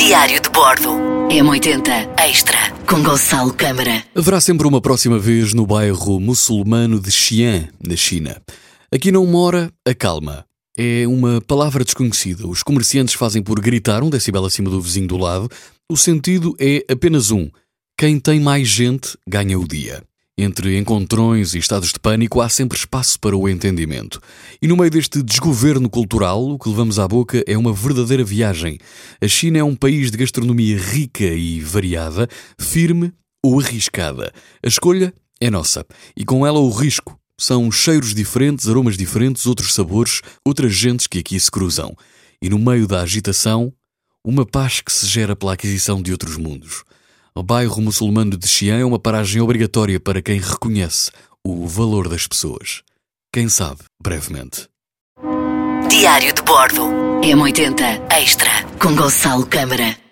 Diário de Bordo. M80 Extra com Gonçalo Câmara. Haverá sempre uma próxima vez no bairro muçulmano de Xi'an, na China. Aqui não mora a calma. É uma palavra desconhecida. Os comerciantes fazem por gritar um decibel acima do vizinho do lado. O sentido é apenas um: quem tem mais gente ganha o dia. Entre encontrões e estados de pânico há sempre espaço para o entendimento. E no meio deste desgoverno cultural, o que levamos à boca é uma verdadeira viagem. A China é um país de gastronomia rica e variada, firme ou arriscada. A escolha é nossa. E com ela o risco. São cheiros diferentes, aromas diferentes, outros sabores, outras gentes que aqui se cruzam. E no meio da agitação, uma paz que se gera pela aquisição de outros mundos. O bairro muçulmano de Xi'an é uma paragem obrigatória para quem reconhece o valor das pessoas. Quem sabe, brevemente. Diário de Bordo. M80 Extra com Gonçalo Câmara.